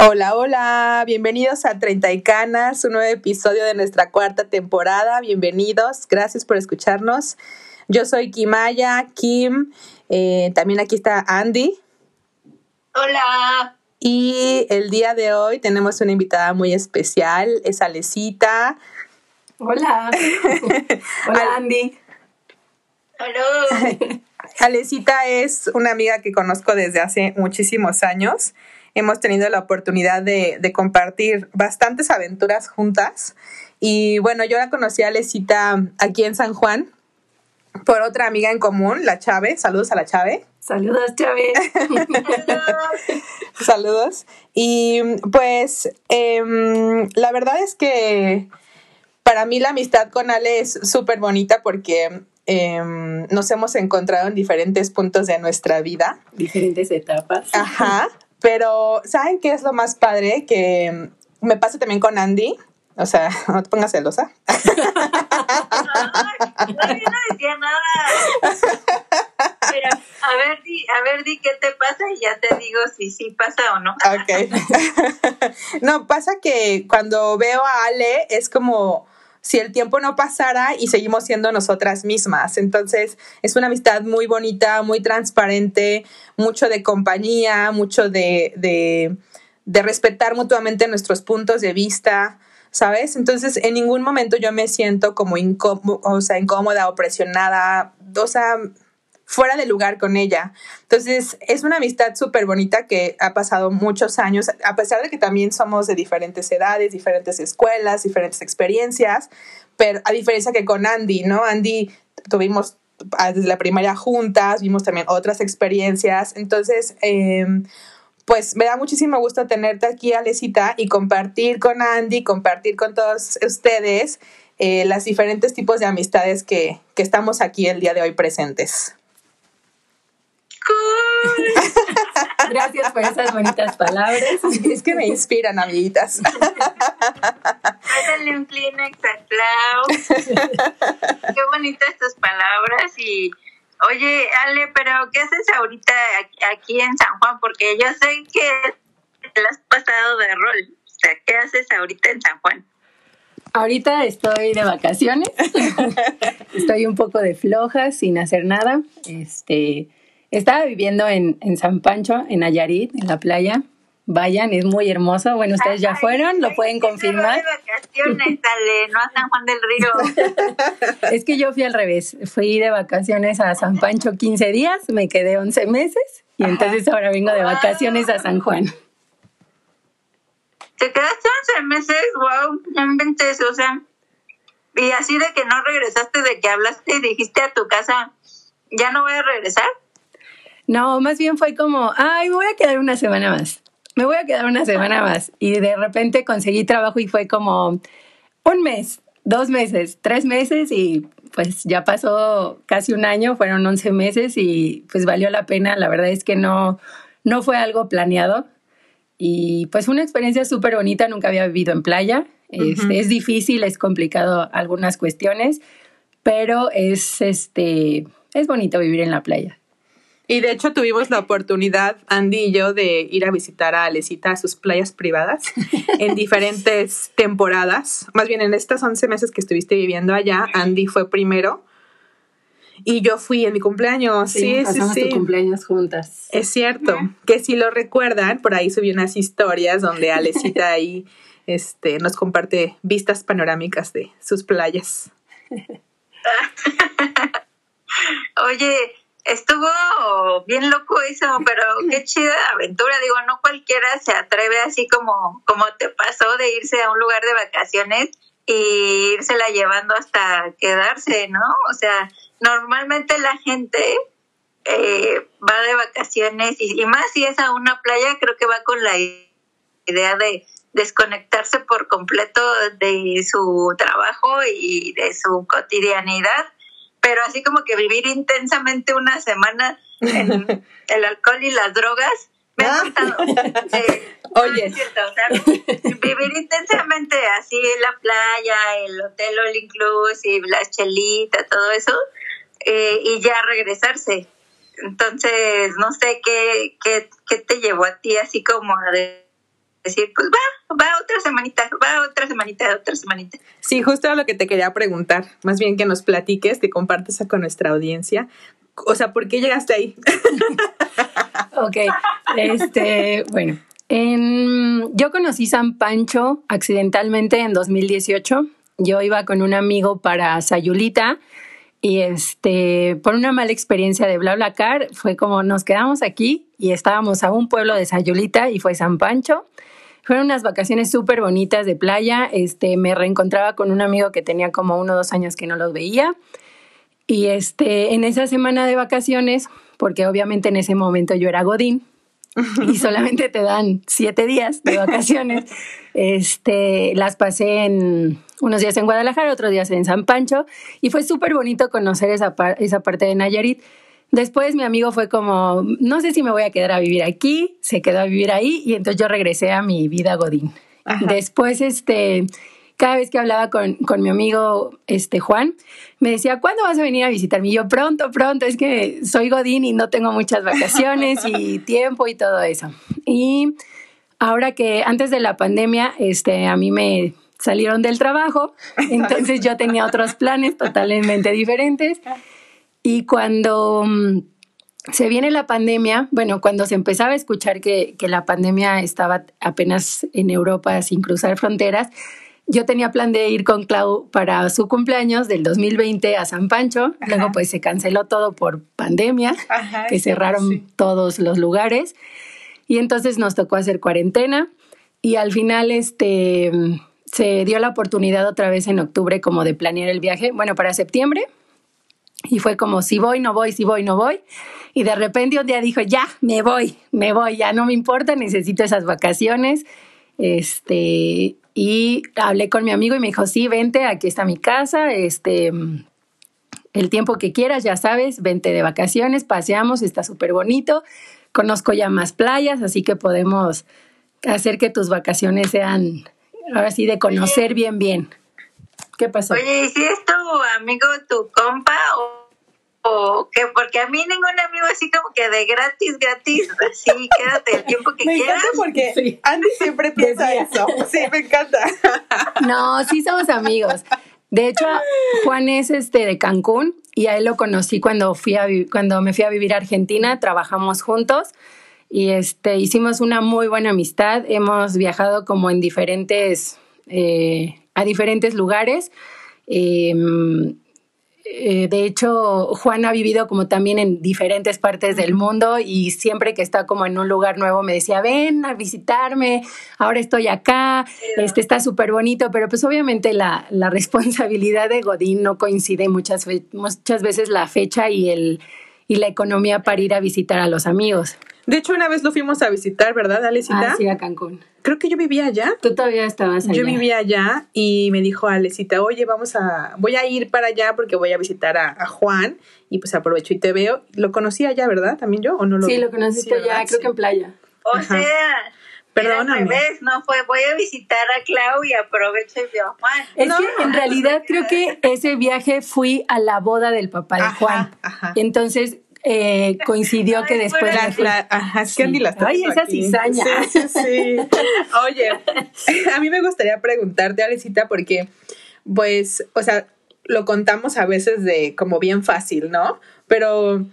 Hola, hola, bienvenidos a Treinta y Canas, un nuevo episodio de nuestra cuarta temporada. Bienvenidos, gracias por escucharnos. Yo soy Kimaya, Kim, eh, también aquí está Andy. Hola. Y el día de hoy tenemos una invitada muy especial, es Alecita. Hola. Hola, Andy. Hola. Alecita es una amiga que conozco desde hace muchísimos años hemos tenido la oportunidad de, compartir bastantes aventuras juntas. Y bueno, yo la conocí a Lesita aquí en San Juan por otra amiga en común, la Chave. Saludos a la Chave. Saludos, Chave. Saludos. Y pues em, la verdad es que para mí la amistad con Ale es súper bonita porque em, nos hemos encontrado en diferentes puntos de nuestra vida. Diferentes etapas. Ajá. Pero, ¿saben qué es lo más padre? Que me pasa también con Andy. O sea, no te pongas celosa. no, no decía nada. Pero, a ver, di, a ver, di qué te pasa y ya te digo si sí pasa o no. Ok. no, pasa que cuando veo a Ale es como si el tiempo no pasara y seguimos siendo nosotras mismas. Entonces, es una amistad muy bonita, muy transparente, mucho de compañía, mucho de, de, de respetar mutuamente nuestros puntos de vista. ¿Sabes? Entonces, en ningún momento yo me siento como incómoda, o sea, incómoda o presionada. O sea, fuera de lugar con ella. Entonces, es una amistad súper bonita que ha pasado muchos años, a pesar de que también somos de diferentes edades, diferentes escuelas, diferentes experiencias, pero a diferencia que con Andy, ¿no? Andy tuvimos ah, desde la primaria juntas, vimos también otras experiencias, entonces... Em, pues me da muchísimo gusto tenerte aquí, Alecita, y compartir con Andy, compartir con todos ustedes eh, las diferentes tipos de amistades que, que estamos aquí el día de hoy presentes. Gracias por esas bonitas palabras. Es que me inspiran, amiguitas. Dale un Kleenex a Qué bonitas tus palabras y oye, Ale, pero ¿qué haces ahorita aquí en San Juan? Porque yo sé que te has pasado de rol. O sea, ¿qué haces ahorita en San Juan? Ahorita estoy de vacaciones. estoy un poco de floja, sin hacer nada. Este, estaba viviendo en, en San Pancho, en Nayarit, en la playa. Vayan, es muy hermoso. Bueno, ustedes ya fueron, lo pueden confirmar. De vacaciones, dale, no a San Juan del Río. es que yo fui al revés. Fui de vacaciones a San Pancho 15 días, me quedé 11 meses y entonces ahora vengo de vacaciones a San Juan. ¿Te quedaste 11 meses? ¡Wow! No inventes, o sea. Y así de que no regresaste, de que hablaste y dijiste a tu casa, ¿ya no voy a regresar? No, más bien fue como, ay, me voy a quedar una semana más. Me voy a quedar una semana más. Y de repente conseguí trabajo y fue como un mes, dos meses, tres meses y pues ya pasó casi un año, fueron 11 meses y pues valió la pena. La verdad es que no, no fue algo planeado. Y pues una experiencia súper bonita, nunca había vivido en playa. Este, es difícil, es complicado algunas cuestiones, pero es, este, es bonito vivir en la playa. Y de hecho tuvimos la oportunidad, Andy y yo, de ir a visitar a Alecita a sus playas privadas en diferentes temporadas. Más bien en estos 11 meses que estuviste viviendo allá, Andy fue primero y yo fui en mi cumpleaños. Sí, sí, sí. cumpleaños juntas. Es cierto. Que si lo recuerdan, por ahí subí unas historias donde Alecita ahí este, nos comparte vistas panorámicas de sus playas. Oye, estuvo bien loco eso, pero qué chida aventura. Digo, no cualquiera se atreve así como, como te pasó de irse a un lugar de vacaciones y la llevando hasta quedarse, ¿no? O sea, normalmente la gente eh, va de vacaciones y, y más si es a una playa, creo que va con la idea de desconectarse por completo de su trabajo y de su cotidianidad pero así como que vivir intensamente una semana en el alcohol y las drogas, me ha gustado. Oye. vivir intensamente así en la playa, el hotel all inclusive, las chelitas, todo eso, eh, y ya regresarse. Entonces, no sé qué, qué, qué te llevó a ti así como a decir, pues va, va otra semanita, va otra semanita, otra semanita. Sí, justo lo que te quería preguntar, más bien que nos platiques, que compartes con nuestra audiencia. O sea, ¿por qué llegaste ahí? ok, este, bueno, en, yo conocí San Pancho accidentalmente en 2018. Yo iba con un amigo para Sayulita y este, por una mala experiencia de BlaBlaCar, fue como nos quedamos aquí y estábamos a un pueblo de Sayulita y fue San Pancho. Fueron unas vacaciones súper bonitas de playa. Este, me reencontraba con un amigo que tenía como uno o dos años que no los veía. Y este, en esa semana de vacaciones, porque obviamente en ese momento yo era Godín, y solamente te dan siete días de vacaciones. Este, las pasé en unos días en Guadalajara, otros días en San Pancho y fue súper bonito conocer esa, esa parte de Nayarit. Después mi amigo fue como, no sé si me voy a quedar a vivir aquí, se quedó a vivir ahí y entonces yo regresé a mi vida Godín. Después, este, cada vez que hablaba con, con, mi amigo este, Juan, me decía, ¿cuándo vas a venir a visitarme? Y yo, pronto, pronto, es que soy Godín y no tengo muchas vacaciones y tiempo y todo eso. Y ahora que antes de la pandemia, este, a mí me salieron del trabajo, entonces yo tenía otros planes totalmente diferentes. Y cuando mm, se viene la pandemia, bueno, cuando se empezaba a escuchar que, que la pandemia estaba apenas en Europa sin cruzar fronteras, yo tenía plan de ir con Clau para su cumpleaños del 2020 a San Pancho. Luego pues se canceló todo por pandemia, que cerraron todos los lugares. Y entonces nos tocó hacer cuarentena y al final este se dio la oportunidad otra vez en octubre como de planear el viaje, bueno, para septiembre. Y fue como si voy, no voy, si voy, no voy. Y de repente un día dijo, ya, me voy, me voy, ya no me importa, necesito esas vacaciones. Este, y hablé con mi amigo y me dijo, sí, vente, aquí está mi casa, este, el tiempo que quieras, ya sabes, vente de vacaciones, paseamos, está súper bonito, conozco ya más playas, así que podemos hacer que tus vacaciones sean, ahora sí, de conocer bien, bien. ¿Qué pasó? Oye, ¿y si es tu amigo, tu compa o o que porque a mí ningún amigo así como que de gratis, gratis, así quédate el tiempo que me quieras. Me encanta porque Andy siempre piensa eso. Sí, me encanta. No, sí somos amigos. De hecho, Juan es este de Cancún y a él lo conocí cuando fui a cuando me fui a vivir a Argentina, trabajamos juntos y este hicimos una muy buena amistad. Hemos viajado como en diferentes eh, a diferentes lugares. Eh, eh, de hecho, Juan ha vivido como también en diferentes partes del mundo y siempre que está como en un lugar nuevo me decía, ven a visitarme, ahora estoy acá, este está súper bonito, pero pues obviamente la, la, responsabilidad de Godín no coincide muchas, muchas veces la fecha y, el, y la economía para ir a visitar a los amigos. De hecho, una vez lo fuimos a visitar, ¿verdad, Alecita? Ah, sí, a Cancún. Creo que yo vivía allá. Tú todavía estabas allá. Yo vivía allá y me dijo Alecita, oye, vamos a, voy a ir para allá porque voy a visitar a, Juan y pues aprovecho y te veo. Lo conocí allá, ¿verdad? ¿También yo o no lo Sí, lo conociste allá, creo que en playa. O sea, Perdóname. Ves, no fue, voy a visitar a Clau y aprovecho y veo a Juan. Es que en realidad creo que ese viaje fui a la boda del papá de Juan. Ajá. Entonces eh, coincidió que después la, ajá, es que Andy las Ay, esa cizaña. Sí, sí, sí. Oye, a mí me gustaría preguntarte, Alecita, porque, pues, o sea, lo contamos a veces de como bien fácil, ¿no? Pero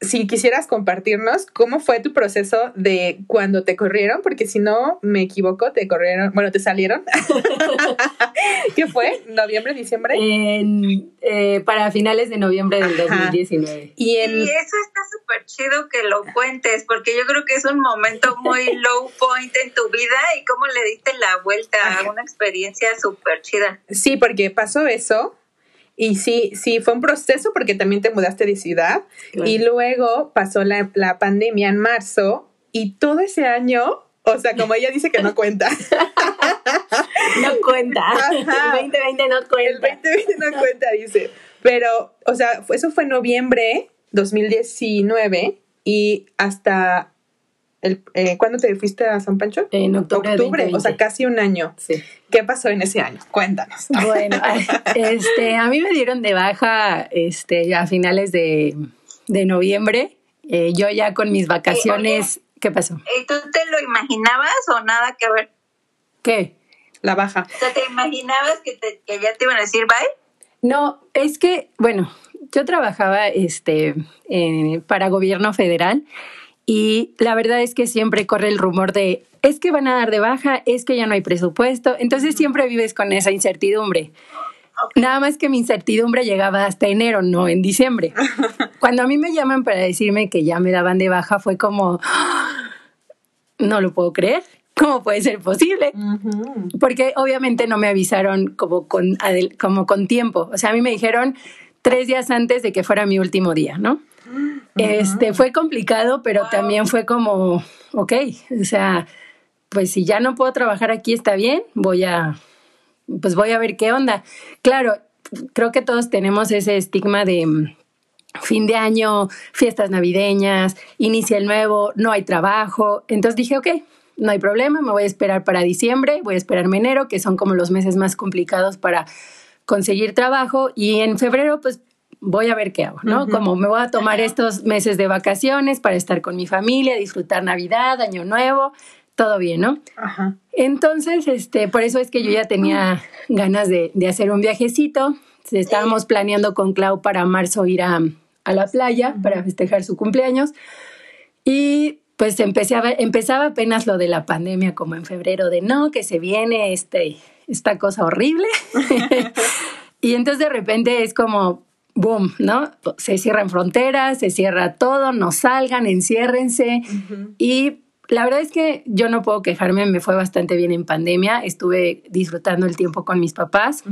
si quisieras compartirnos cómo fue tu proceso de cuando te corrieron, porque si no me equivoco, te corrieron, bueno, te salieron. ¿Qué fue? ¿Noviembre, diciembre? Eh, para finales de noviembre del 2019. Y, eso está súper chido que lo cuentes, porque yo creo que es un momento muy low point en tu vida y cómo le diste la vuelta a una experiencia súper chida. Sí, porque pasó eso y sí, sí, fue un proceso porque también te mudaste de ciudad y luego pasó la, la, pandemia en marzo y todo ese año, o sea, como ella dice que no cuenta. no cuenta. El 2020 no cuenta. El 2020 no cuenta, dice. Pero, o sea, eso fue noviembre 2019 y hasta eh, ¿Cuándo te fuiste a San Pancho? En octubre. Octubre, o sea, casi un año. Sí. ¿Qué pasó en ese año? Cuéntanos. Bueno, este, a mí me dieron de baja este, a finales de, noviembre. Eh, yo ya con mis vacaciones ¿Qué pasó? ¿Y tú te lo imaginabas o nada que ver? ¿Qué? La baja. O sea, ¿te imaginabas que, te, que ya te iban a decir bye? No, es que, bueno, yo trabajaba este, eh, para gobierno federal y la verdad es que siempre corre el rumor de, es que van a dar de baja, es que ya no hay presupuesto, entonces siempre vives con esa incertidumbre. Nada más que mi incertidumbre llegaba hasta enero, no en diciembre. Cuando a mí me llaman para decirme que ya me daban de baja fue como, ¡Ah! no lo puedo creer. ¿Cómo puede ser posible? Porque obviamente no me avisaron como con, como con tiempo. O sea, a mí me dijeron tres días antes de que fuera mi último día, ¿no? Este fue complicado, pero también fue como, ok, o sea, pues si ya no puedo trabajar aquí está bien, voy a, pues voy a ver qué onda. Claro, creo que todos tenemos ese estigma de mm, fin de año, fiestas navideñas, inicia el nuevo, no hay trabajo. Entonces dije, ok, no hay problema, me voy a esperar para diciembre, voy a esperarme enero, que son como los meses más complicados para conseguir trabajo, y en febrero pues voy a ver qué hago, ¿no? Como me voy a tomar estos meses de vacaciones para estar con mi familia, disfrutar Navidad, Año Nuevo, todo bien, ¿no? Ajá. Entonces, este, por eso es que yo ya tenía ganas de, de hacer un viajecito. Estábamos planeando con Clau para marzo ir a, a la playa para festejar su cumpleaños. Y pues empezaba, empezaba apenas lo de la pandemia, como en febrero, de no, que se viene este, esta cosa horrible. y entonces de repente es como, boom, ¿no? Se cierran fronteras, se cierra todo, no salgan, enciérrense. Y la verdad es que yo no puedo quejarme, me fue bastante bien en pandemia, estuve disfrutando el tiempo con mis papás.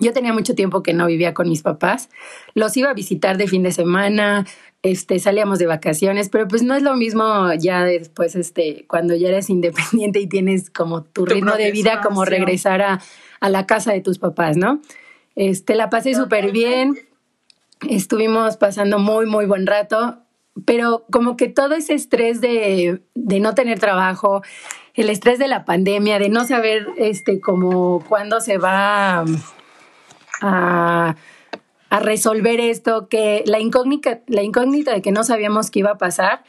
Yo tenía mucho tiempo que no vivía con mis papás. Los iba a visitar de fin de semana, este, salíamos de vacaciones, pero pues no es lo mismo ya después, este, cuando ya eres independiente y tienes como tu, ritmo de vida, como regresar a, a, la casa de tus papás, ¿no? Este, la pasé súper bien, estuvimos pasando muy, muy buen rato, pero como que todo ese estrés de, de no tener trabajo, el estrés de la pandemia, de no saber, este, como cuándo se va a a resolver esto, que la incógnita, la incógnita de que no sabíamos qué iba a pasar,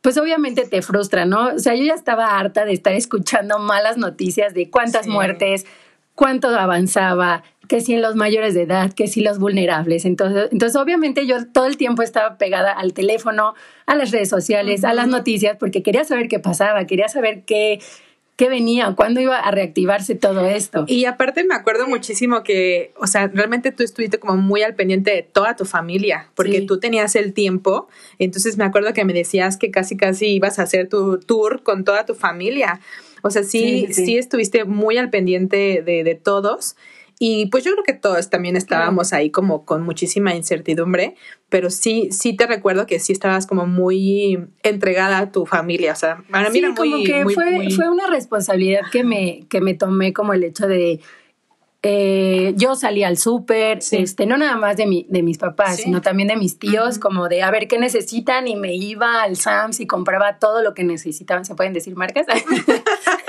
pues obviamente te frustra, ¿no? O sea, yo ya estaba harta de estar escuchando malas noticias de cuántas muertes, cuánto avanzaba, que si en los mayores de edad, que si los vulnerables. Entonces, entonces obviamente yo todo el tiempo estaba pegada al teléfono, a las redes sociales, a las noticias, porque quería saber qué pasaba, quería saber qué, qué venía, cuándo iba a reactivarse todo esto. Y aparte me acuerdo muchísimo que, o sea, realmente tú estuviste como muy al pendiente de toda tu familia, porque tú tenías el tiempo, entonces me acuerdo que me decías que casi casi ibas a hacer tu tour con toda tu familia. O sea, sí, sí, estuviste muy al pendiente de, de todos. Y pues yo creo que todos también estábamos ahí como con muchísima incertidumbre, pero sí, sí te recuerdo que sí estabas como muy entregada a tu familia. O sea, para mí era muy, como que fue, fue una responsabilidad que me, que me tomé como el hecho de eh, yo salí al súper, este, no nada más de, mi, de mis papás, sino también de mis tíos, como de a ver qué necesitan y me iba al Sams y compraba todo lo que necesitaban. ¿Se pueden decir marcas?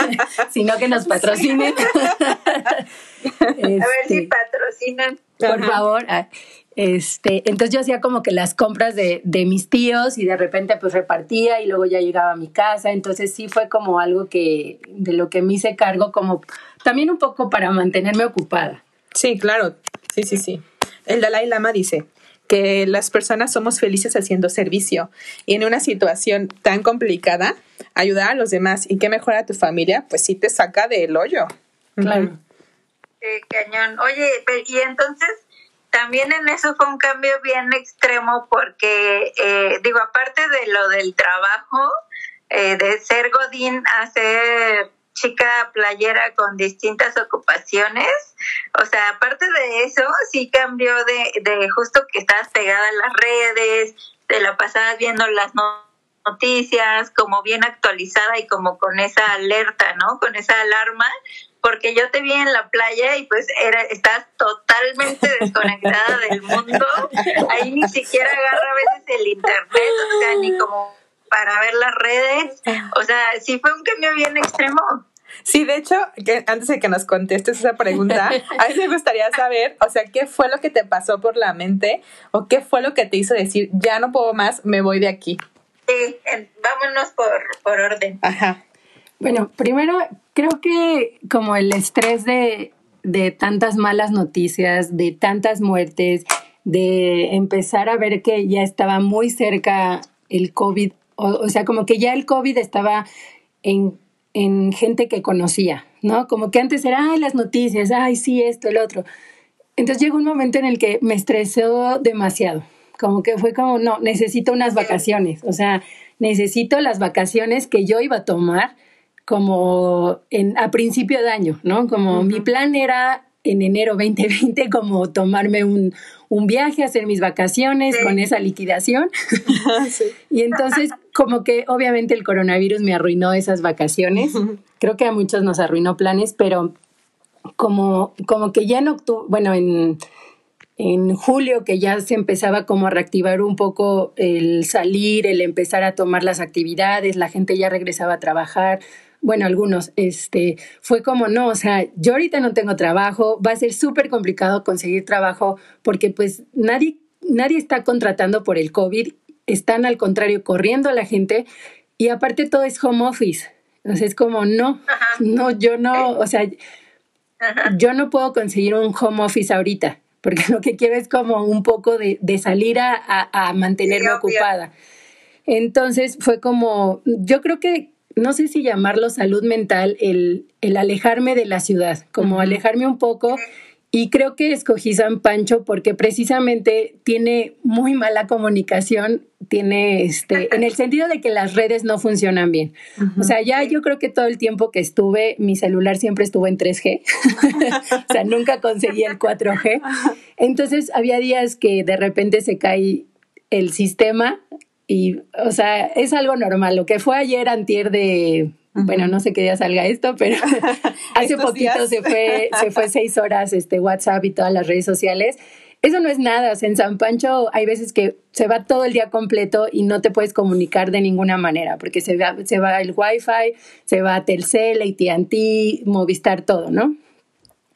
sino que nos patrocinen. a ver si este, patrocinan. Por favor. Ah, este, entonces yo hacía como que las compras de, de, mis tíos y de repente pues repartía y luego ya llegaba a mi casa. Entonces sí fue como algo que de lo que me hice cargo como también un poco para mantenerme ocupada. Sí, claro. Sí, sí, sí. El Dalai Lama dice que las personas somos felices haciendo servicio y en una situación tan complicada, ayudar a los demás y que mejora a tu familia, pues sí te saca del hoyo. Claro. cañón. Oye, y entonces también en eso fue un cambio bien extremo porque, eh, digo, aparte de lo del trabajo, eh, de ser Godín a ser chica playera con distintas ocupaciones. O sea, aparte de eso, sí cambió de, de justo que estabas pegada a las redes, te la pasabas viendo las noticias, como bien actualizada y como con esa alerta, ¿no? Con esa alarma, porque yo te vi en la playa y pues era, estás totalmente desconectada del mundo. Ahí ni siquiera agarra a veces el internet, o sea, ni como para ver las redes. O sea, sí fue un cambio bien extremo. Sí, de hecho, que antes de que nos contestes esa pregunta, a mí me gustaría saber, o sea, ¿qué fue lo que te pasó por la mente o qué fue lo que te hizo decir, ya no puedo más, me voy de aquí? Sí, vámonos por, por orden. Ajá. Bueno, primero creo que como el estrés de, de tantas malas noticias, de tantas muertes, de empezar a ver que ya estaba muy cerca el COVID, o, sea, como que ya el COVID estaba en, en, gente que conocía, ¿no? Como que antes era, ay, las noticias, ay, sí, esto, el otro. Entonces llegó un momento en el que me estresó demasiado, como que fue como, no, necesito unas vacaciones, o sea, necesito las vacaciones que yo iba a tomar como en, a principio de año, ¿no? Como mi plan era en enero 2020 como tomarme un, un viaje, hacer mis vacaciones con esa liquidación. Y entonces como que obviamente el coronavirus me arruinó esas vacaciones. Creo que a muchos nos arruinó planes, pero como, como que ya en octubre, bueno, en, en julio que ya se empezaba como a reactivar un poco el salir, el empezar a tomar las actividades, la gente ya regresaba a trabajar, bueno, algunos, este, fue como, no, o sea, yo ahorita no tengo trabajo, va a ser súper complicado conseguir trabajo porque pues nadie, nadie está contratando por el COVID, están al contrario corriendo a la gente y aparte todo es home office. Entonces es como, no, no, yo no, o sea, yo no puedo conseguir un home office ahorita, porque lo que quiero es como un poco de, de salir a, a, mantenerme ocupada. Entonces fue como, yo creo que no sé si llamarlo salud mental, el, el alejarme de la ciudad, como alejarme un poco. Y creo que escogí San Pancho porque precisamente tiene muy mala comunicación, tiene este, en el sentido de que las redes no funcionan bien. O sea, ya yo creo que todo el tiempo que estuve, mi celular siempre estuvo en 3G, o sea, nunca conseguí el 4G. Entonces había días que de repente se cae el sistema y, o sea, es algo normal. Lo que fue ayer, antier de, bueno, no sé qué día salga esto, pero hace poquito se fue, se fue seis horas este WhatsApp y todas las redes sociales. Eso no es nada. O sea, en San Pancho hay veces que se va todo el día completo y no te puedes comunicar de ninguna manera, porque se va, se va el Wi-Fi, se va Telcel, AT&T, Movistar, todo, ¿no?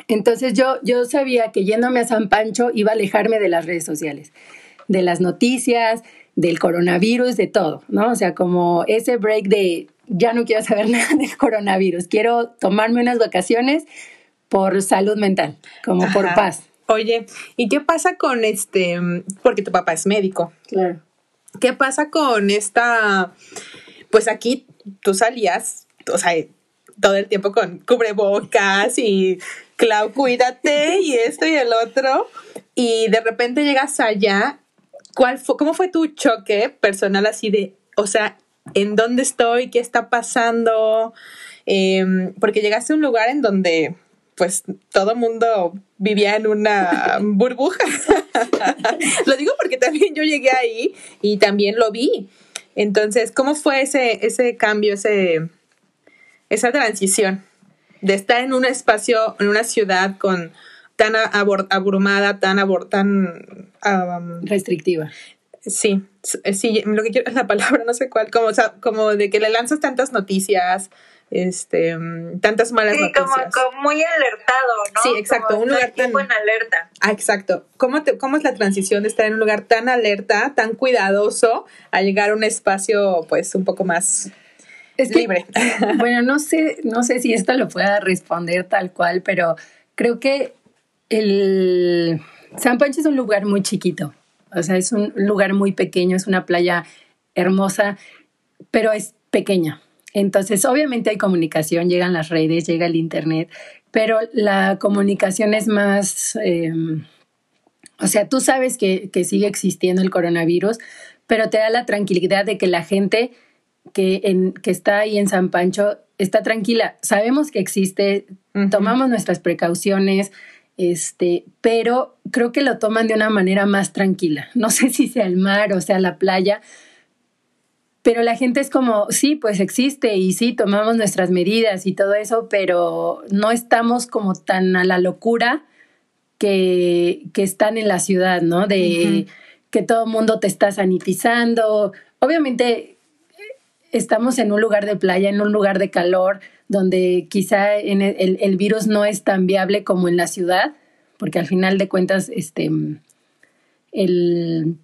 Entonces yo, yo sabía que yéndome a San Pancho iba a alejarme de las redes sociales, de las noticias, del coronavirus, de todo, ¿no? O sea, como ese break de ya no quiero saber nada del coronavirus, quiero tomarme unas vacaciones por salud mental, como por paz. Oye, ¿y qué pasa con este, porque tu papá es médico? Claro. ¿Qué pasa con esta, pues aquí tú salías, o sea, todo el tiempo con cubrebocas y Clau, cuídate y esto y el otro, y de repente llegas allá ¿Cuál fue, ¿Cómo fue tu choque personal así de, o sea, en dónde estoy, qué está pasando? Em, porque llegaste a un lugar en donde pues todo mundo vivía en una burbuja. lo digo porque también yo llegué ahí y también lo vi. Entonces, ¿cómo fue ese, ese cambio, ese, esa transición de estar en un espacio, en una ciudad con tan abrumada, tan, abor tan restrictiva. Sí, sí, lo que quiero es la palabra, no sé cuál, como, como de que le lanzas tantas noticias, este, tantas malas sí, noticias. Como, como, muy alertado, ¿no? Sí, exacto, un lugar tan... en alerta. Ah, exacto. ¿Cómo, te, ¿Cómo es la transición de estar en un lugar tan alerta, tan cuidadoso, a llegar a un espacio, pues, un poco más libre? bueno, no sé, no sé si esto lo pueda responder tal cual, pero creo que el San Pancho es un lugar muy chiquito, o sea, es un lugar muy pequeño, es una playa hermosa, pero es pequeña. Entonces, obviamente hay comunicación, llegan las redes, llega el Internet, pero la comunicación es más, em, o sea, tú sabes que, que, sigue existiendo el coronavirus, pero te da la tranquilidad de que la gente que, en, que está ahí en San Pancho está tranquila. Sabemos que existe, tomamos nuestras precauciones, este, pero creo que lo toman de una manera más tranquila. No sé si sea el mar o sea la playa, pero la gente es como, sí, pues existe y sí, tomamos nuestras medidas y todo eso, pero no estamos como tan a la locura que, que están en la ciudad, ¿no? De que todo el mundo te está sanitizando. Obviamente estamos en un lugar de playa, en un lugar de calor, donde quizá en el, virus no es tan viable como en la ciudad, porque al final de cuentas, este, el,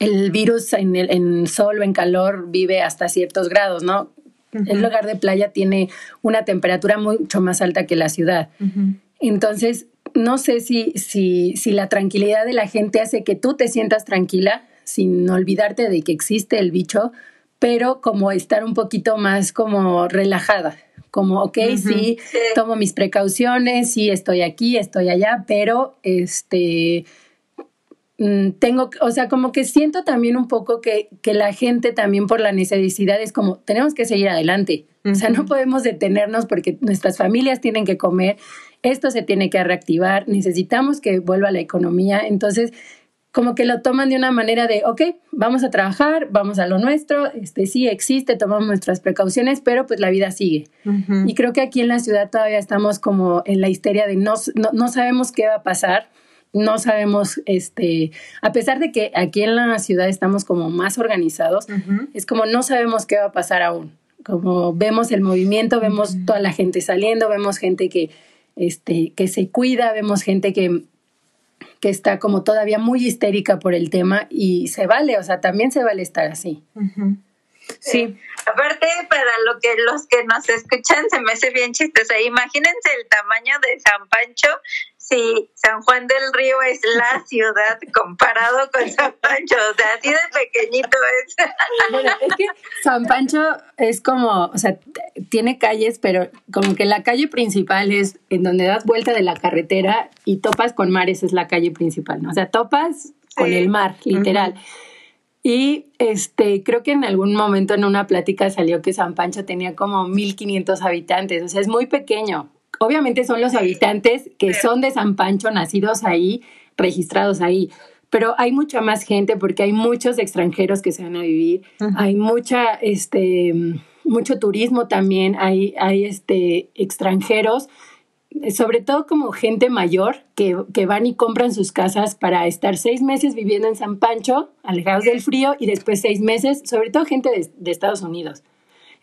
el virus en, el, en sol o en calor vive hasta ciertos grados, ¿no? El lugar de playa tiene una temperatura mucho más alta que la ciudad. Entonces, no sé si, si, si la tranquilidad de la gente hace que tú te sientas tranquila sin olvidarte de que existe el bicho, pero como estar un poquito más como relajada, como, ok, sí, tomo mis precauciones, sí, estoy aquí, estoy allá, pero este, mm, tengo, o sea, como que siento también un poco que, que la gente también por la necesidad es como, tenemos que seguir adelante, o sea, no podemos detenernos porque nuestras familias tienen que comer, esto se tiene que reactivar, necesitamos que vuelva la economía, entonces como que lo toman de una manera de, ok, vamos a trabajar, vamos a lo nuestro, este sí existe, tomamos nuestras precauciones, pero pues la vida sigue. Y creo que aquí en la ciudad todavía estamos como en la histeria de no, no, sabemos qué va a pasar, no sabemos, este, a pesar de que aquí en la ciudad estamos como más organizados, es como no sabemos qué va a pasar aún. Como vemos el movimiento, vemos toda la gente saliendo, vemos gente que, este, que se cuida, vemos gente que que está como todavía muy histérica por el tema y se vale, o sea, también se vale estar así. Sí. Aparte, para lo que los que nos escuchan se me hace bien chistoso. Imagínense el tamaño de San Pancho si San Juan del Río es la ciudad comparado con San Pancho, o sea, así de pequeñito es. Bueno, es que San Pancho es como, o sea, tiene calles, pero como que la calle principal es en donde das vuelta de la carretera y topas con mares, es la calle principal, ¿no? O sea, topas con el mar, literal. Y este, creo que en algún momento en una plática salió que San Pancho tenía como 1500 habitantes, o sea, es muy pequeño obviamente son los habitantes que son de San Pancho, nacidos ahí, registrados ahí. Pero hay mucha más gente porque hay muchos extranjeros que se van a vivir, hay mucha, este, mucho turismo también, hay, hay este, extranjeros, sobre todo como gente mayor que, que, van y compran sus casas para estar seis meses viviendo en San Pancho, alejados del frío, y después seis meses, sobre todo gente de, de Estados Unidos.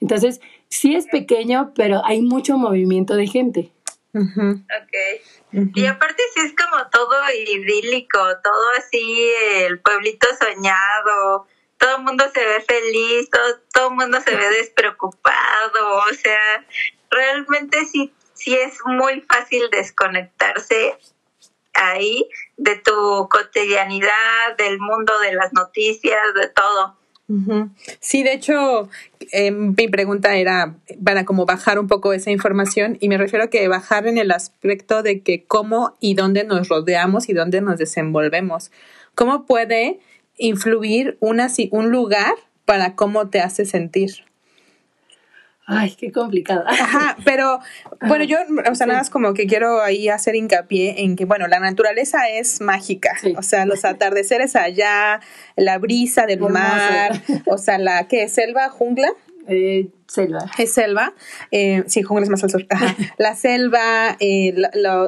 Entonces, sí es pequeño, pero hay mucho movimiento de gente. Ok. Y aparte sí es como todo idílico, todo así, el pueblito soñado, todo el mundo se ve feliz, todo, todo el mundo se ve despreocupado, o sea, realmente sí, sí es muy fácil desconectarse ahí de tu cotidianidad, del mundo de las noticias, de todo. Sí, de hecho, eh, mi pregunta era para como bajar un poco esa información y me refiero a que bajar en el aspecto de que cómo y dónde nos rodeamos y dónde nos desenvolvemos. ¿Cómo puede influir un lugar para cómo te hace sentir? Ay, qué complicado. Ajá, pero bueno, yo, o sea, nada más como que quiero ahí hacer hincapié en que, bueno, la naturaleza es mágica. O sea, los atardeceres allá, la brisa del mar, o sea, la que es selva, jungla. Eh, selva. Es selva. Eh, sí, jungla es más al sur. Ajá. La selva, eh,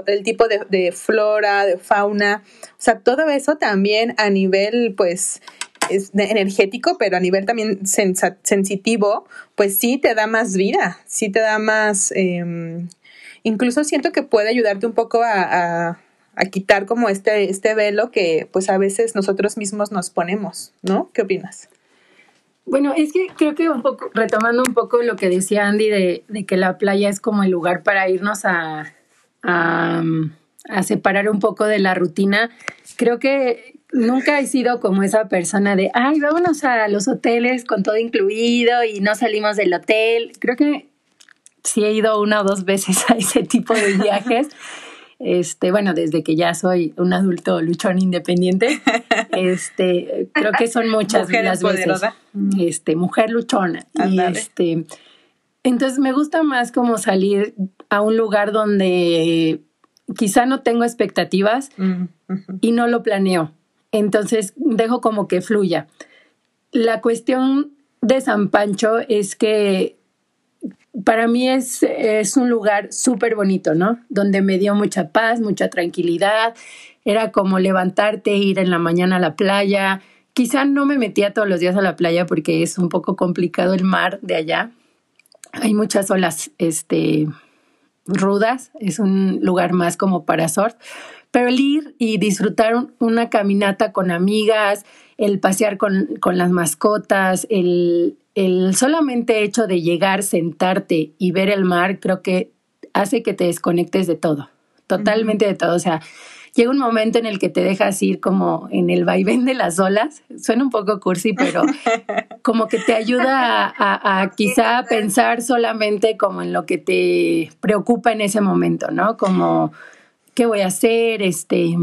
el tipo de, de flora, de fauna. O sea, todo eso también a nivel, pues, energético, pero a nivel también sensitivo, pues sí te da más vida, sí te da más, em, incluso siento que puede ayudarte un poco a, a, quitar como este, este velo que pues a veces nosotros mismos nos ponemos, ¿no? ¿Qué opinas? Bueno, es que creo que un poco, retomando un poco lo que decía Andy de, de que la playa es como el lugar para irnos a, a separar un poco de la rutina, creo que nunca he sido como esa persona de, ay, vámonos a los hoteles con todo incluido y no salimos del hotel. Creo que sí he ido una o dos veces a ese tipo de viajes. Este, bueno, desde que ya soy un adulto luchón independiente, este, creo que son muchas las veces. Este, mujer luchona. Y este, entonces me gusta más como salir a un lugar donde quizá no tengo expectativas mm, y no lo planeo. Entonces dejo como que fluya. La cuestión de San Pancho es que para mí es, es un lugar súper bonito, ¿no? Donde me dio mucha paz, mucha tranquilidad. Era como levantarte, ir en la mañana a la playa. Quizá no me metía todos los días a la playa porque es un poco complicado el mar de allá. Hay muchas olas este, rudas, es un lugar más como para surf pero el ir y disfrutar una caminata con amigas, el pasear con, con las mascotas, el, el solamente hecho de llegar, sentarte y ver el mar, creo que hace que te desconectes de todo, totalmente de todo. O sea, llega un momento en el que te dejas ir como en el vaivén de las olas. Suena un poco cursi, pero como que te ayuda a, a, quizá pensar solamente como en lo que te preocupa en ese momento, ¿no? Como, ¿qué voy a hacer? Este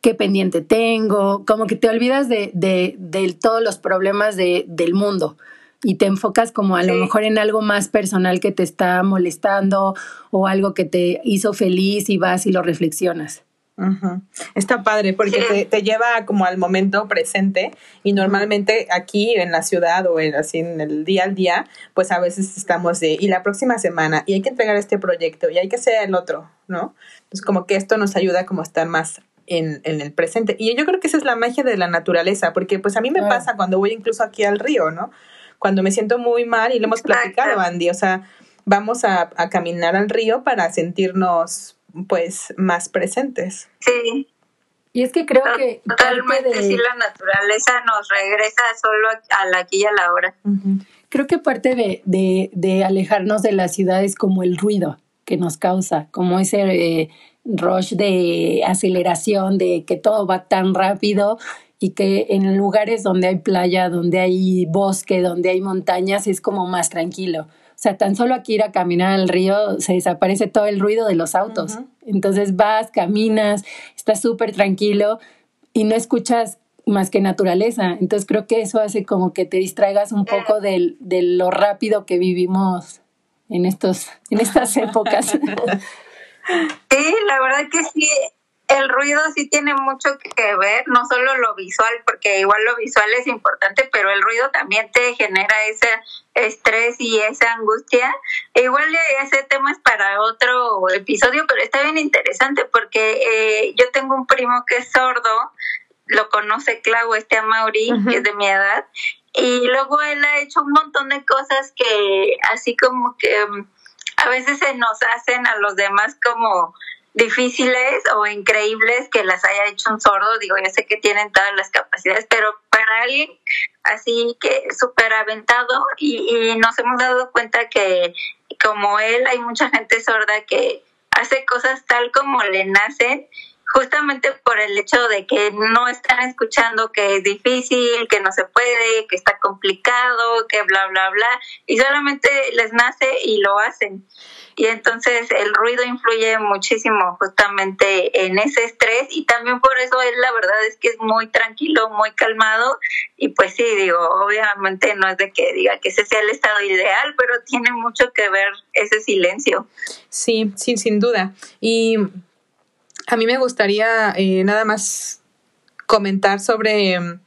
qué pendiente tengo, como que te olvidas de, de, de todos los problemas de, del mundo y te enfocas como a sí. lo mejor en algo más personal que te está molestando o algo que te hizo feliz y vas y lo reflexionas. Uh -huh. Está padre porque sí. te, te, lleva como al momento presente y normalmente aquí en la ciudad o en, así en el día al día, pues a veces estamos de, y la próxima semana, y hay que entregar este proyecto, y hay que hacer el otro, ¿no? Entonces como que esto nos ayuda como a estar más en, en, el presente. Y yo creo que esa es la magia de la naturaleza, porque pues a mí me claro. pasa cuando voy incluso aquí al río, ¿no? Cuando me siento muy mal, y lo hemos platicado, Andy, o sea, vamos a, a caminar al río para sentirnos pues más presentes. Sí. Y es que creo que totalmente de... sí la naturaleza nos regresa solo a la aquí y a la hora. Uh -huh. Creo que parte de, de, de, alejarnos de la ciudad es como el ruido que nos causa, como ese eh, rush de aceleración, de que todo va tan rápido y que en lugares donde hay playa, donde hay bosque, donde hay montañas, es como más tranquilo. O sea, tan solo aquí ir a caminar al río se desaparece todo el ruido de los autos. Uh -huh. Entonces vas, caminas, estás súper tranquilo y no escuchas más que naturaleza. Entonces creo que eso hace como que te distraigas un poco de lo rápido que vivimos en, estos, en estas épocas. Sí, la verdad que sí el ruido sí tiene mucho que ver, no solo lo visual, porque igual lo visual es importante, pero el ruido también te genera ese estrés y esa angustia. E igual ese tema es para otro episodio, pero está bien interesante porque eh, yo tengo un primo que es sordo, lo conoce Clau, este a Mauri, uh -huh. que es de mi edad, y luego él ha hecho un montón de cosas que así como que um, a veces se nos hacen a los demás como difíciles o increíbles que las haya hecho un sordo, digo, ya sé que tienen todas las capacidades, pero para alguien así que súper aventado y, y, nos hemos dado cuenta que como él hay mucha gente sorda que hace cosas tal como le nacen justamente por el hecho de que no están escuchando que es difícil, que no se puede, que está complicado, que bla, bla, bla, y solamente les nace y lo hacen. Y entonces el ruido influye muchísimo justamente en ese estrés y también por eso él la verdad es que es muy tranquilo, muy calmado y pues sí, digo, obviamente no es de que diga que ese sea el estado ideal, pero tiene mucho que ver ese silencio. Sí, sí, sin duda. Y a mí me gustaría eh, nada más comentar sobre um,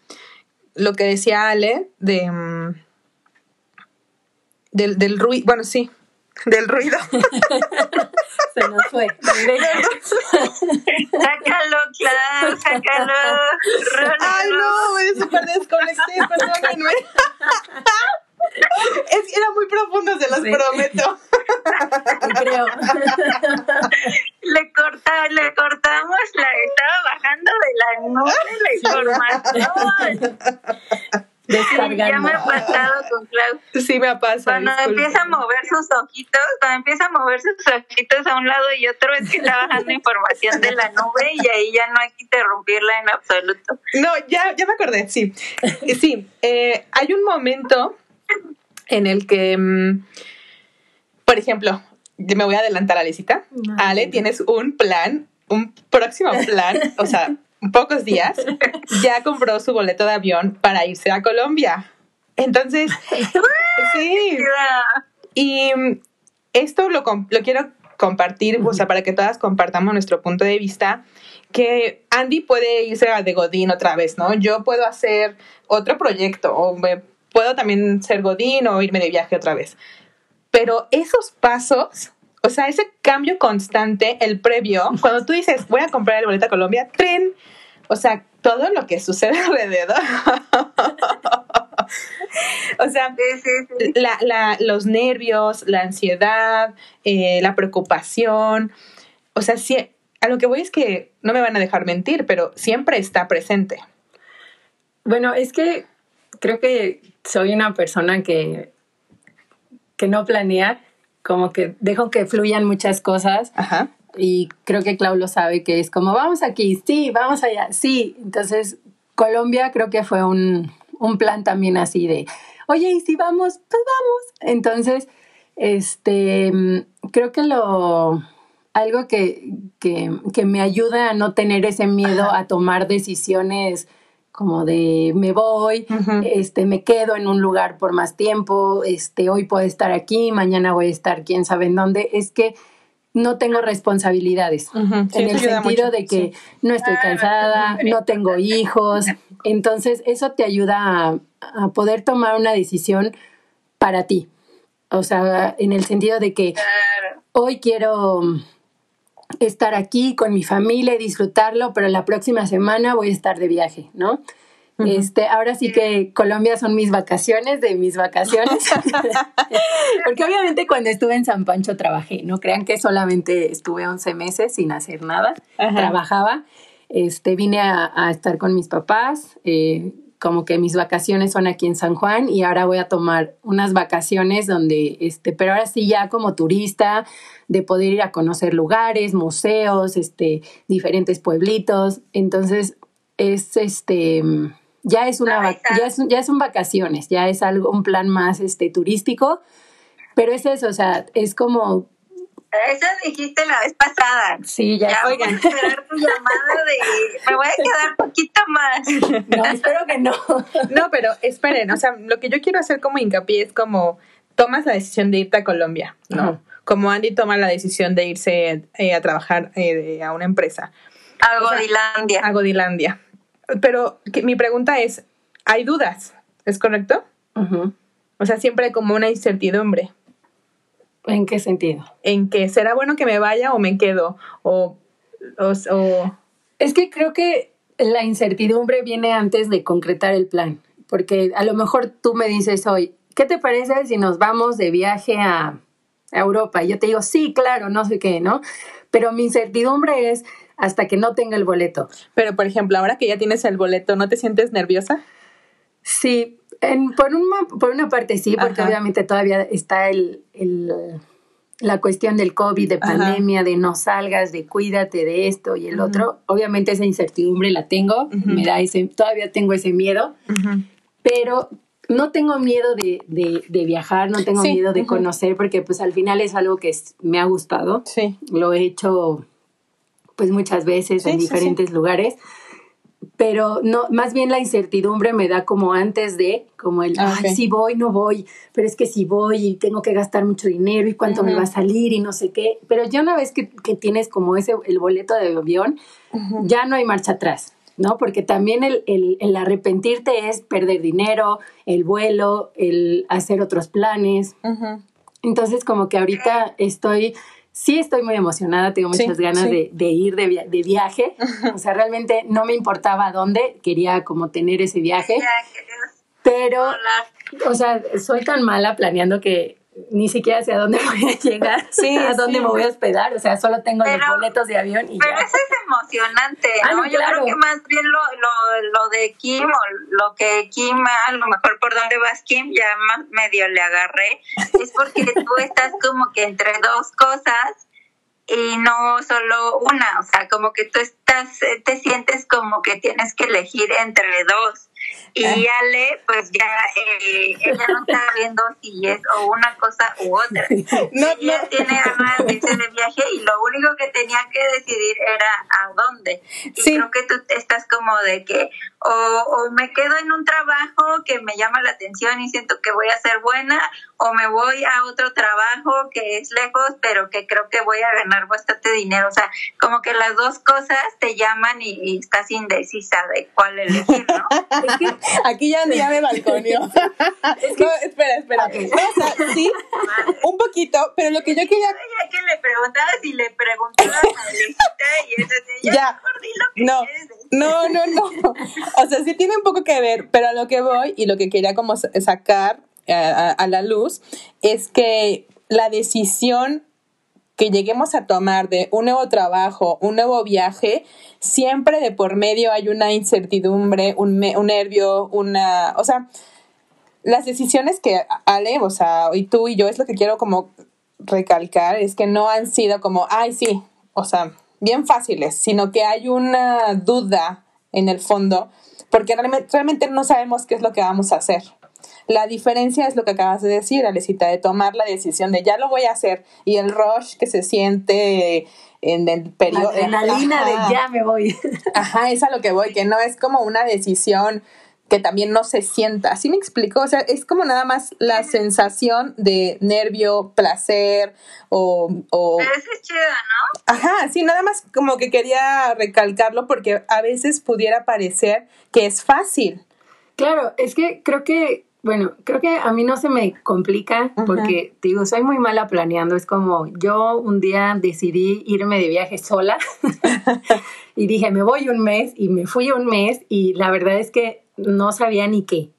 lo que decía Ale de um, del, del ruido, bueno, sí, del ruido. Se nos fue. sácalo, claro, sácalo. Ay, no, me super desconecté, perdónenme. Es, era muy profundo, se los sí. prometo. Creo. Le, corta, le cortamos, la estaba bajando de la nube la información. Descargando. Ya me ha pasado con Clau. Sí, me ha pasado. Cuando empieza a mover sus ojitos, cuando empieza a mover sus ojitos a un lado y otro, es que está bajando información de la nube y ahí ya no hay que interrumpirla en absoluto. No, ya, ya me acordé, sí. Sí, eh, hay un momento en el que, um, por ejemplo, me voy a adelantar a Alecita. Ale, tienes un plan, un próximo plan, o sea, pocos días, ya compró su boleto de avión para irse a Colombia. Entonces, sí. Y esto lo, lo quiero compartir, o sea, para que todas compartamos nuestro punto de vista, que Andy puede irse a de Godín otra vez, ¿no? Yo puedo hacer otro proyecto, o me, puedo también ser Godín o irme de viaje otra vez. Pero esos pasos, o sea, ese cambio constante, el previo, cuando tú dices, voy a comprar el boleto a Colombia, tren, o sea, todo lo que sucede alrededor. o sea, sí, sí, sí. La, la, los nervios, la ansiedad, eh, la preocupación. O sea, sí, a lo que voy es que no me van a dejar mentir, pero siempre está presente. Bueno, es que creo que soy una persona que, que no planea, como que dejo que fluyan muchas cosas. Ajá. Y creo que Clau lo sabe, que es como, vamos aquí, sí, vamos allá, sí. Entonces, Colombia creo que fue un, un plan también así de, oye, y si vamos, pues vamos. Entonces, este, creo que lo, algo que, que, que me ayuda a no tener ese miedo a tomar decisiones como de me voy, este, me quedo en un lugar por más tiempo, este, hoy puedo estar aquí, mañana voy a estar quién sabe en dónde, es que no tengo responsabilidades, en el sentido de que no estoy cansada, no tengo hijos, entonces eso te ayuda a, a, poder tomar una decisión para ti, o sea, en el sentido de que hoy quiero estar aquí con mi familia y disfrutarlo, pero la próxima semana voy a estar de viaje, ¿no? Este, ahora sí que Colombia son mis vacaciones de mis vacaciones. Porque obviamente cuando estuve en San Pancho trabajé, no crean que solamente estuve 11 meses sin hacer nada, trabajaba. Este, vine a, a, estar con mis papás, eh, como que mis vacaciones son aquí en San Juan y ahora voy a tomar unas vacaciones donde, este, pero ahora sí ya como turista, de poder ir a conocer lugares, museos, este, diferentes pueblitos. Entonces, es este ya es una ya es, ya son vacaciones, ya es algo un plan más este turístico, pero es eso, o sea, es como eso dijiste la vez pasada. Sí, ya. ya voy a esperar tu llamada de me voy a quedar poquito más. No, espero que no. No, pero esperen, o sea, lo que yo quiero hacer como hincapié es como tomas la decisión de irte a Colombia, ¿no? Uh -huh. Como Andy toma la decisión de irse eh, a trabajar eh, a una empresa. A Godilandia. O sea, a Godilandia. Pero que, mi pregunta es, ¿hay dudas? ¿Es correcto? Uh -huh. O sea, siempre hay como una incertidumbre. ¿En qué sentido? En que será bueno que me vaya o me quedo. O, o, o... Es que creo que la incertidumbre viene antes de concretar el plan. Porque a lo mejor tú me dices hoy, ¿qué te parece si nos vamos de viaje a, a Europa? Y yo te digo, sí, claro, no sé qué, ¿no? Pero mi incertidumbre es hasta que no tenga el boleto. Pero, por ejemplo, ahora que ya tienes el boleto, ¿no te sientes nerviosa? Sí, en, por, una, por una parte sí, porque Ajá. obviamente todavía está el, el, la cuestión del COVID, de pandemia, Ajá. de no salgas, de cuídate de esto y el uh -huh. otro. Obviamente esa incertidumbre la tengo, uh -huh. me da ese, todavía tengo ese miedo, uh -huh. pero no tengo miedo de, de, de viajar, no tengo sí. miedo de conocer, porque pues al final es algo que me ha gustado. Sí. Lo he hecho pues muchas veces sí, en diferentes lugares. Pero no, más bien la incertidumbre me da como antes de, como el, okay. ay, si voy, no voy, pero es que si voy y tengo que gastar mucho dinero y cuánto uh -huh. me va a salir y no sé qué. Pero ya una vez que, que tienes como ese, el boleto de avión, uh -huh. ya no hay marcha atrás, ¿no? Porque también el, el, el, arrepentirte es perder dinero, el vuelo, el hacer otros planes. Uh -huh. Entonces, como que ahorita estoy sí estoy muy emocionada, tengo muchas sí, ganas sí. De, de, ir de, via de viaje. O sea, realmente no me importaba a dónde, quería como tener ese viaje. Pero, o sea, soy tan mala planeando que ni siquiera sé a dónde voy a llegar, sí, a dónde sí. me voy a hospedar, o sea, solo tengo pero, los boletos de avión y Pero ya. eso es emocionante, ¿no? Ah, no Yo creo que más bien lo, lo, lo de Kim o lo que Kim, a lo mejor por dónde vas Kim, ya más medio le agarré, es porque tú estás como que entre dos cosas y no solo una, o sea, como que tú estás, te sientes como que tienes que elegir entre dos. Y Ale, pues ya, eh, ella no está viendo si es o una cosa u otra. No, ella no. tiene de irse de viaje y lo único que tenía que decidir era a dónde. Y sí. creo que tú estás como de que o, o, me quedo en un trabajo que me llama la atención y siento que voy a ser buena, o me voy a otro trabajo que es lejos, pero que creo que voy a ganar bastante dinero. O sea, como que las dos cosas te llaman y, y estás indecisa de cuál elegir, ¿no? Aquí ya, ya me balconio. es no, espera, espera. Okay. O sea, sí, un poquito, pero lo que yo quería... Ya que le preguntaba si le preguntaba a Alejita y eso, ya, ya. mejor di lo que no. No, no, no. O sea, sí tiene un poco que ver, pero a lo que voy y lo que quería como sacar a, a, la luz es que la decisión que lleguemos a tomar de un nuevo trabajo, un nuevo viaje, siempre de por medio hay una incertidumbre, un, un nervio, una, o sea, las decisiones que Ale, o sea, y tú y yo es lo que quiero como recalcar, es que no han sido como, ay, sí, o sea, bien fáciles, sino que hay una duda en el fondo, porque realmente no sabemos qué es lo que vamos a hacer. La diferencia es lo que acabas de decir, Alecita, de tomar la decisión de ya lo voy a hacer y el rush que se siente en el periodo. La adrenalina de ya me voy. Ajá, es a lo que voy, que no es como una decisión que también no se sienta. ¿Sí me explico? O sea, es como nada más la sensación de nervio, placer o... o... Eso es chido, ¿no? Ajá, sí, nada más como que quería recalcarlo porque a veces pudiera parecer que es fácil. Claro, es que creo que, bueno, creo que a mí no se me complica porque, te digo, soy muy mala planeando. Es como yo un día decidí irme de viaje sola y dije, me voy un mes y me fui un mes y la verdad es que no sabía ni qué.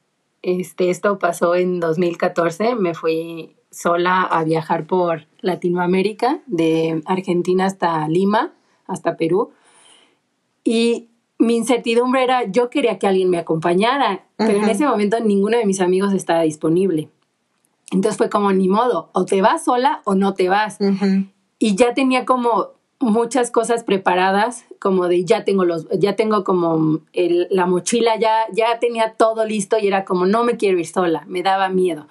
Este, esto pasó en 2014, me fui sola a viajar por Latinoamérica, de Argentina hasta Lima, hasta Perú. Y mi incertidumbre era, yo quería que alguien me acompañara, pero en ese momento ninguno de mis amigos estaba disponible. Entonces fue como, ni modo, o te vas sola o no te vas. Y ya tenía como muchas cosas preparadas, como de ya tengo los, ya tengo como el, la mochila, ya, ya tenía todo listo y era como no me quiero ir sola, me daba miedo.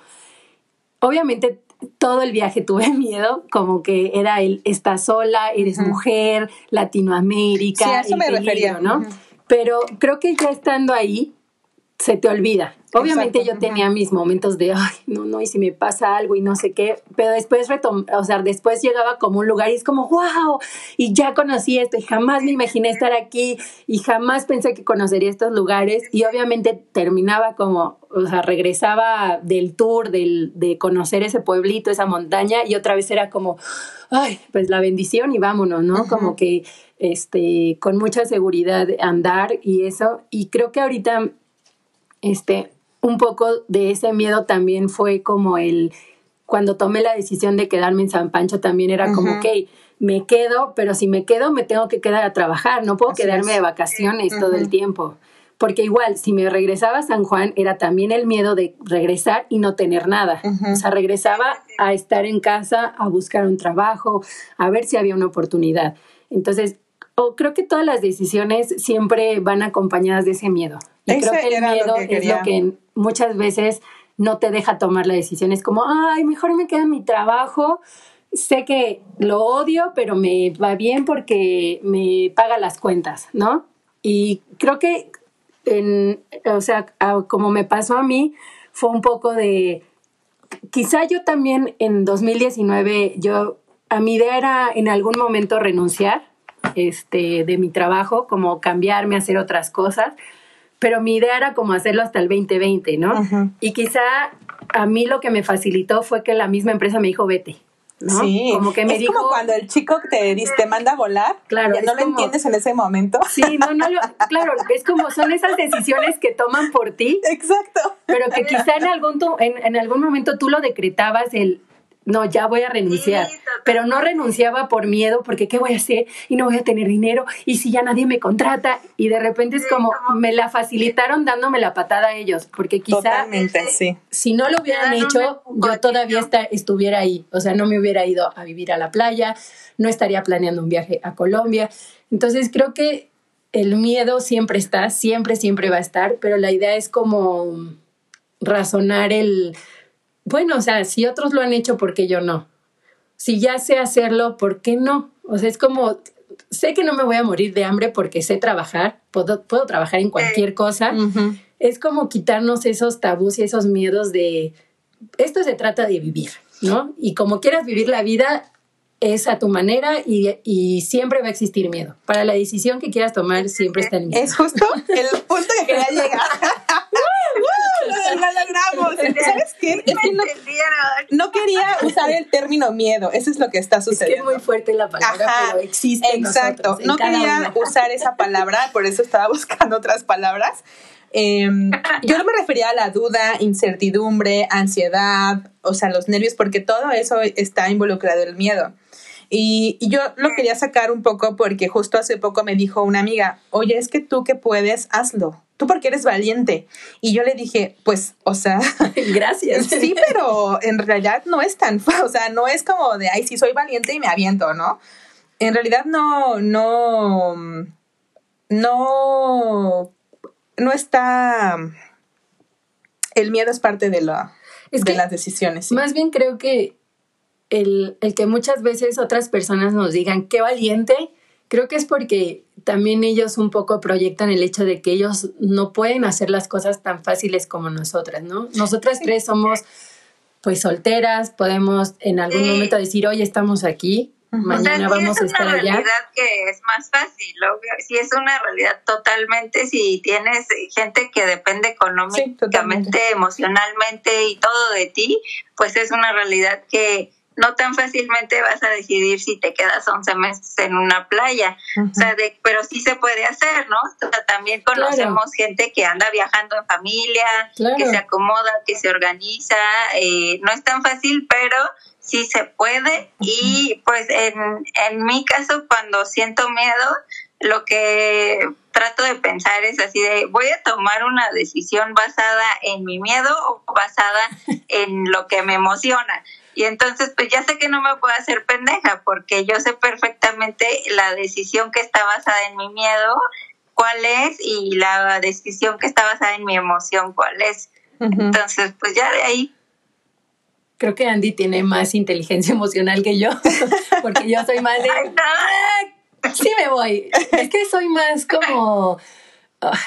Obviamente todo el viaje tuve miedo, como que era el estás sola, eres mujer, Latinoamérica, sí, eso me refería. ¿no? Pero creo que ya estando ahí, se te olvida. Obviamente yo tenía mis momentos de, ay, no, no, y si me pasa algo y no sé qué, pero después retom o sea, después llegaba como un lugar y es como, wow, y ya conocí esto y jamás me imaginé estar aquí y jamás pensé que conocería estos lugares y obviamente terminaba como, o sea, regresaba del tour, del, de conocer ese pueblito, esa montaña y otra vez era como, ay, pues la bendición y vámonos, ¿no? Como que, este, con mucha seguridad andar y eso, y creo que ahorita, este, un poco de ese miedo también fue como el, cuando tomé la decisión de quedarme en San Pancho también era como, ok, me quedo, pero si me quedo me tengo que quedar a trabajar, no puedo quedarme de vacaciones todo el tiempo. Porque igual, si me regresaba a San Juan, era también el miedo de regresar y no tener nada. O sea, regresaba a estar en casa, a buscar un trabajo, a ver si había una oportunidad. Entonces, creo que todas las decisiones siempre van acompañadas de ese miedo. Y creo que el miedo es lo que muchas veces no te deja tomar la decisión. Es como, ay, mejor me quedo en mi trabajo. Sé que lo odio, pero me va bien porque me paga las cuentas, ¿no? Y creo que, en, o sea, como me pasó a mí, fue un poco de, quizá yo también en 2019, yo, a mi idea era en algún momento renunciar este, de mi trabajo, como cambiarme, hacer otras cosas, pero mi idea era como hacerlo hasta el 2020, ¿no? Y quizá a mí lo que me facilitó fue que la misma empresa me dijo, vete. ¿no? Sí, como que me es como cuando el chico te, te manda a volar, claro, no lo entiendes en ese momento. Sí, no, no lo, claro, es como son esas decisiones que toman por ti. Exacto. Pero que quizá en algún, en, en algún momento tú lo decretabas el, no, ya voy a renunciar. pero no renunciaba por miedo, porque ¿qué voy a hacer? Y no voy a tener dinero, y si ya nadie me contrata, y de repente es como, me la facilitaron dándome la patada a ellos, porque quizá si no lo hubieran hecho, yo todavía estuviera ahí, o sea, no me hubiera ido a vivir a la playa, no estaría planeando un viaje a Colombia. Entonces creo que el miedo siempre está, siempre, siempre va a estar, pero la idea es como razonar el bueno, o sea, si otros lo han hecho, ¿por qué yo no? Si ya sé hacerlo, ¿por qué no? O sea, es como, sé que no me voy a morir de hambre porque sé trabajar, puedo, puedo trabajar en cualquier cosa. Es como quitarnos esos tabús y esos miedos de, esto se trata de vivir, ¿no? Y como quieras vivir la vida, es a tu manera y, siempre va a existir miedo. Para la decisión que quieras tomar, siempre está el miedo. Es justo el punto que quería llegar. lo logramos. ¿Sabes qué? Es que no, quería usar el término miedo. Eso es lo que está sucediendo. Es, que es muy fuerte la palabra, pero existe. Exacto. no quería usar esa palabra, por eso estaba buscando otras palabras. Em, yo no me refería a la duda, incertidumbre, ansiedad, o sea, los nervios, porque todo eso está involucrado en el miedo. Y, y, yo lo quería sacar un poco porque justo hace poco me dijo una amiga, oye, es que tú que puedes, hazlo. Tú porque eres valiente. Y yo le dije, pues, o sea, gracias. Sí, pero en realidad no es tan, o sea, no es como de, ay, sí, soy valiente y me aviento, ¿no? En realidad no, no, no, no está, el miedo es parte de, la, de las decisiones. Más bien creo que el, el que muchas veces otras personas nos digan, qué valiente, creo que es porque también ellos un poco proyectan el hecho de que ellos no pueden hacer las cosas tan fáciles como nosotras, ¿no? Nosotras tres somos pues solteras, podemos en algún momento decir, hoy estamos aquí, mañana vamos a estar allá. Es una realidad que es más fácil, obvio. Si es una realidad totalmente, si tienes gente que depende económicamente, emocionalmente y todo de ti, pues es una realidad que no tan fácilmente vas a decidir si te quedas 11 meses en una playa. O sea, de, pero sí se puede hacer, ¿no? O sea, también conocemos gente que anda viajando en familia, que se acomoda, que se organiza. Eh, no es tan fácil, pero sí se puede. Y pues en, en mi caso, cuando siento miedo, lo que trato de pensar es así de, voy a tomar una decisión basada en mi miedo o basada en lo que me emociona. Y entonces, pues ya sé que no me puedo hacer pendeja, porque yo sé perfectamente la decisión que está basada en mi miedo, cuál es, y la decisión que está basada en mi emoción, cuál es. Entonces, pues ya de ahí. Creo que Andy tiene más inteligencia emocional que yo, porque yo soy más de... Ah, sí me voy. Es que soy más como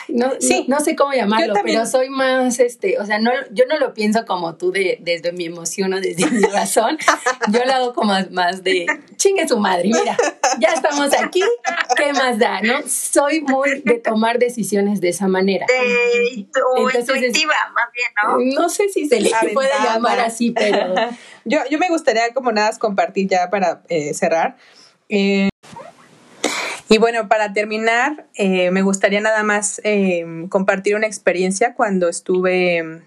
no, sí, no, sé cómo llamarlo, pero soy más, este, o sea, no, yo no lo pienso como tú de, desde mi emoción o desde mi razón, yo lo hago como más de chingue su madre, mira, ya estamos aquí, ¿qué más da? ¿No? Soy muy de tomar decisiones de esa manera. De, intuitiva, más bien, ¿no? No sé si se le puede llamar así, pero... yo, yo me gustaría como nada compartir ya para eh, cerrar. Eh, y bueno, para terminar, eh, me gustaría nada más eh, compartir una experiencia cuando estuve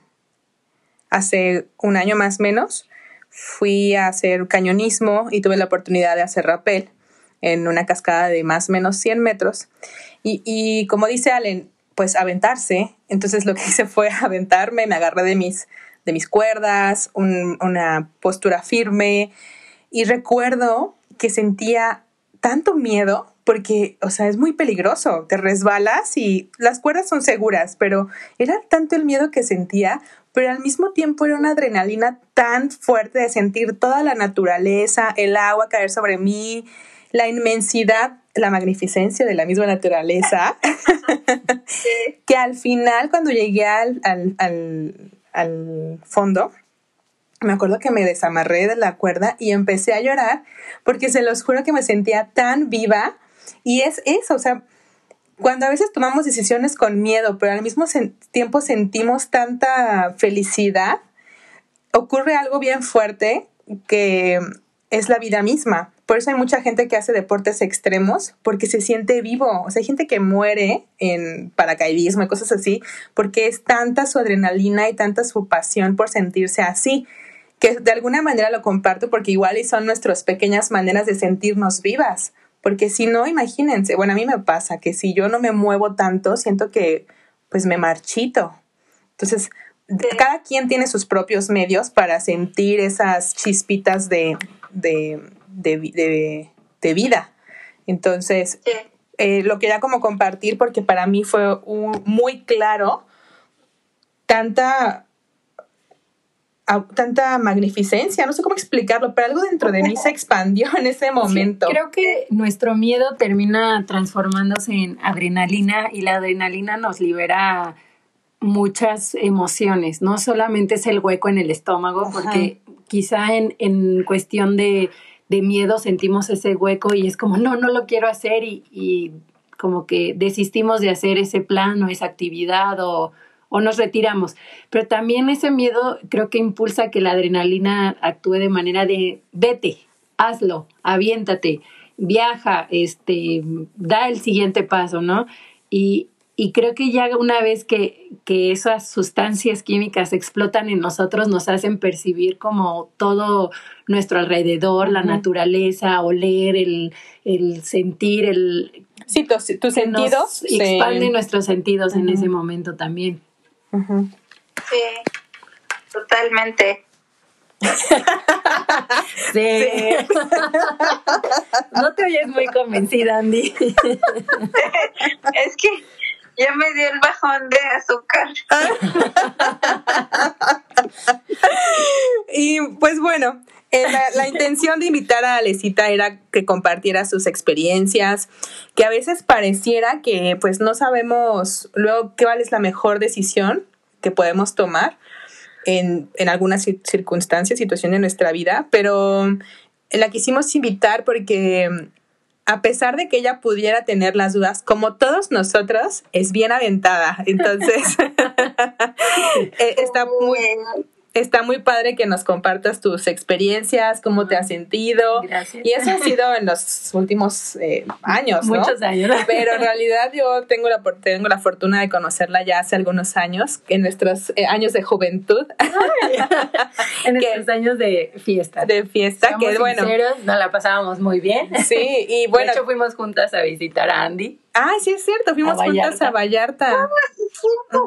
hace un año más menos. Fui a hacer cañonismo y tuve la oportunidad de hacer rappel en una cascada de más o menos 100 metros. Y, y como dice Allen, pues aventarse. Entonces lo que hice fue aventarme, me agarré de mis, de mis cuerdas, una postura firme. Y recuerdo que sentía tanto miedo porque, o sea, es muy peligroso, te resbalas y las cuerdas son seguras, pero era tanto el miedo que sentía, pero al mismo tiempo era una adrenalina tan fuerte de sentir toda la naturaleza, el agua caer sobre mí, la inmensidad, la magnificencia de la misma naturaleza, que al final cuando llegué al, al, al fondo, me acuerdo que me desamarré de la cuerda y empecé a llorar porque se los juro que me sentía tan viva y es eso, o sea, cuando a veces tomamos decisiones con miedo, pero al mismo tiempo sentimos tanta felicidad, ocurre algo bien fuerte que es la vida misma. Por eso hay mucha gente que hace deportes extremos porque se siente vivo. O sea, hay gente que muere en paracaidismo y cosas así porque es tanta su adrenalina y tanta su pasión por sentirse así que de alguna manera lo comparto porque igual y son nuestras pequeñas maneras de sentirnos vivas. Porque si no, imagínense, bueno, a mí me pasa que si yo no me muevo tanto, siento que pues me marchito. Entonces, cada quien tiene sus propios medios para sentir esas chispitas de, de, de, de, vida. Entonces, eh, lo quería como compartir porque para mí fue un, muy claro tanta tanta magnificencia, no sé cómo explicarlo, pero algo dentro de mí se expandió en ese momento. creo que nuestro miedo termina transformándose en adrenalina y la adrenalina nos libera muchas emociones, no solamente es el hueco en el estómago, porque quizá en, en cuestión de, de, miedo sentimos ese hueco y es como, no, no lo quiero hacer y, y como que desistimos de hacer ese plan o esa actividad o o nos retiramos. Pero también ese miedo creo que impulsa que la adrenalina actúe de manera de vete, hazlo, aviéntate, viaja, este, da el siguiente paso, ¿no? Y, y creo que ya una vez que, que, esas sustancias químicas explotan en nosotros, nos hacen percibir como todo nuestro alrededor, la naturaleza, oler, el, el sentir, el... Sí, tus, sentidos. Expanden nuestros sentidos en ese momento también. Sí, totalmente. sí. no te oyes muy convencida, Andy. es que ya me dio el bajón de azúcar. y pues bueno, eh, la, intención de invitar a Alecita era que compartiera sus experiencias, que a veces pareciera que pues no sabemos luego cuál es la mejor decisión que podemos tomar en, en algunas circunstancias, situaciones de nuestra vida, pero la quisimos invitar porque a pesar de que ella pudiera tener las dudas, como todos nosotros, es bien aventada. Entonces, eh, está muy, está muy padre que nos compartas tus experiencias, cómo te has sentido. Gracias. Y eso ha sido en los últimos eh, años, ¿no? Muchos años. Pero en realidad yo tengo la, tengo la fortuna de conocerla ya hace algunos años, en nuestros eh, años de juventud. en nuestros años de fiesta. De fiesta, que bueno. Nos la pasábamos muy bien. Sí, y bueno. De hecho, fuimos juntas a visitar a Andy. Ah, sí es cierto, fuimos juntas a Vallarta.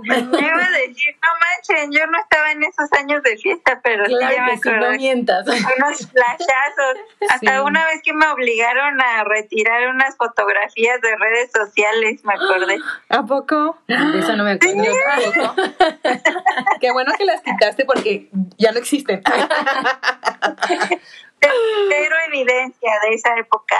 Me iba a decir, no manchen, yo no estaba en esos años de fiesta, pero claro sí me que sí, no mientas. Unos flashazos. Hasta una vez que me obligaron a retirar unas fotografías de redes sociales, me acordé. ¿A poco? De eso no me acuerdo. Qué bueno que las quitaste porque ya no existen. Pero evidencia de esa época.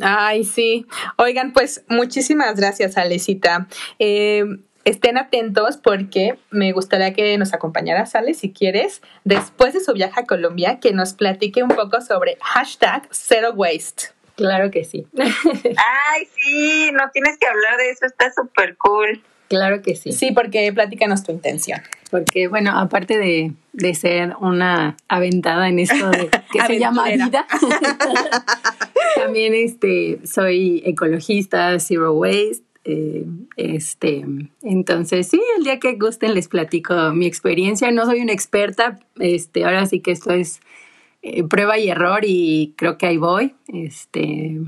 Ay, sí. Oigan, pues muchísimas gracias, Alecita. Eh, estén atentos porque me gustaría que nos acompañara, Sale, si quieres, después de su viaje a Colombia, que nos platique un poco sobre hashtag Zero Waste. Claro que sí. Ay, sí, no tienes que hablar de eso, está súper cool. Claro que sí. Sí, porque platícanos tu intención. Porque, bueno, aparte de, de ser una aventada en esto de, que se llama vida, también este, soy ecologista, zero waste. Eh, este, entonces, sí, el día que gusten les platico mi experiencia. No soy una experta, este, ahora sí que esto es eh, prueba y error y creo que ahí voy. Este,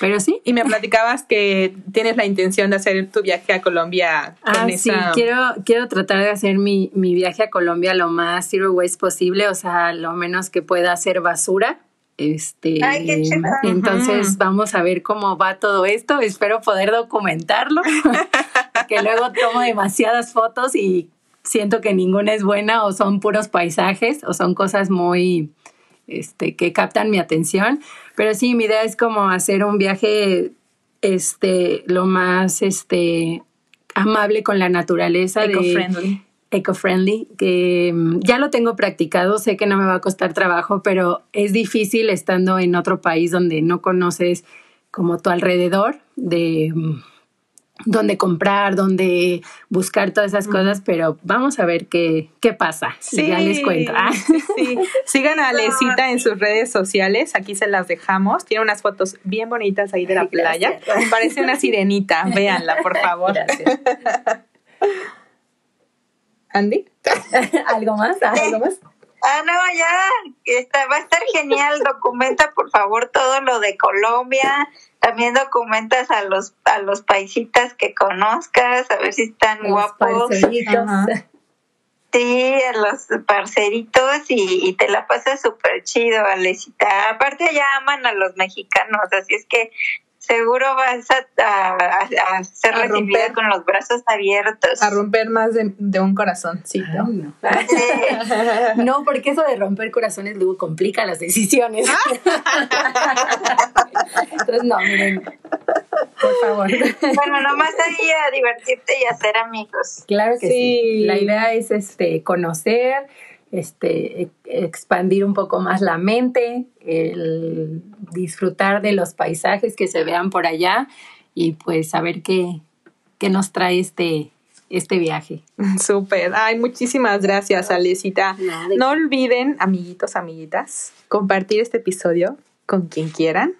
pero sí. Y me platicabas que tienes la intención de hacer tu viaje a Colombia. Con ah, sí, quiero, quiero tratar de hacer mi, mi viaje a Colombia lo más zero waste posible, o sea, lo menos que pueda hacer basura. Este, entonces vamos a ver cómo va todo esto. Espero poder documentarlo, que luego tomo demasiadas fotos y siento que ninguna es buena o son puros paisajes o son cosas muy este, que captan mi atención. Pero sí, mi idea es como hacer un viaje este, lo más este, amable con la naturaleza. Eco-friendly. Eco-friendly, que mm, ya lo tengo practicado, sé que no me va a costar trabajo, pero es difícil estando en otro país donde no conoces como tu alrededor de mm, dónde comprar, dónde buscar todas esas cosas, pero vamos a ver qué, qué pasa. Sí, ya les cuento. Ah. Sí, Sigan a Alecita en sus redes sociales, aquí se las dejamos. Tiene unas fotos bien bonitas ahí de la playa. Parece una sirenita, véanla, por favor. Gracias. Andy, ¿algo más? ¿Algo más? Ah, no, ya, está, va a estar genial. Documenta, por favor, todo lo de Colombia. También documentas a los a los paisitas que conozcas, a ver si están guapos. Sí, a los parceritos y, te la pasas súper chido, Alecita. Aparte ya aman a los mexicanos, así es que seguro vas a, ser recibida con los brazos abiertos. A romper más de, un corazoncito. no. no, porque eso de romper corazones luego complica las decisiones. Entonces, no, miren, por favor. Bueno, nomás ahí a divertirte y a ser amigos. Claro que sí. La idea es este conocer, este, expandir un poco más la mente, el disfrutar de los paisajes que se vean por allá y pues saber qué, qué nos trae este, este viaje. Súper. Ay, muchísimas gracias, Alecita. No olviden, amiguitos, amiguitas, compartir este episodio con quien quieran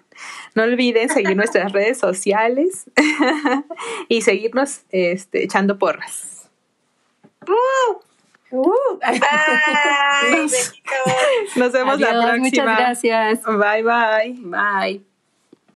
No olviden seguir nuestras redes sociales y seguirnos este, echando porras. ¡Uh! Bye, besitos. Nos vemos la Adiós, próxima. Muchas gracias. Bye bye. Bye.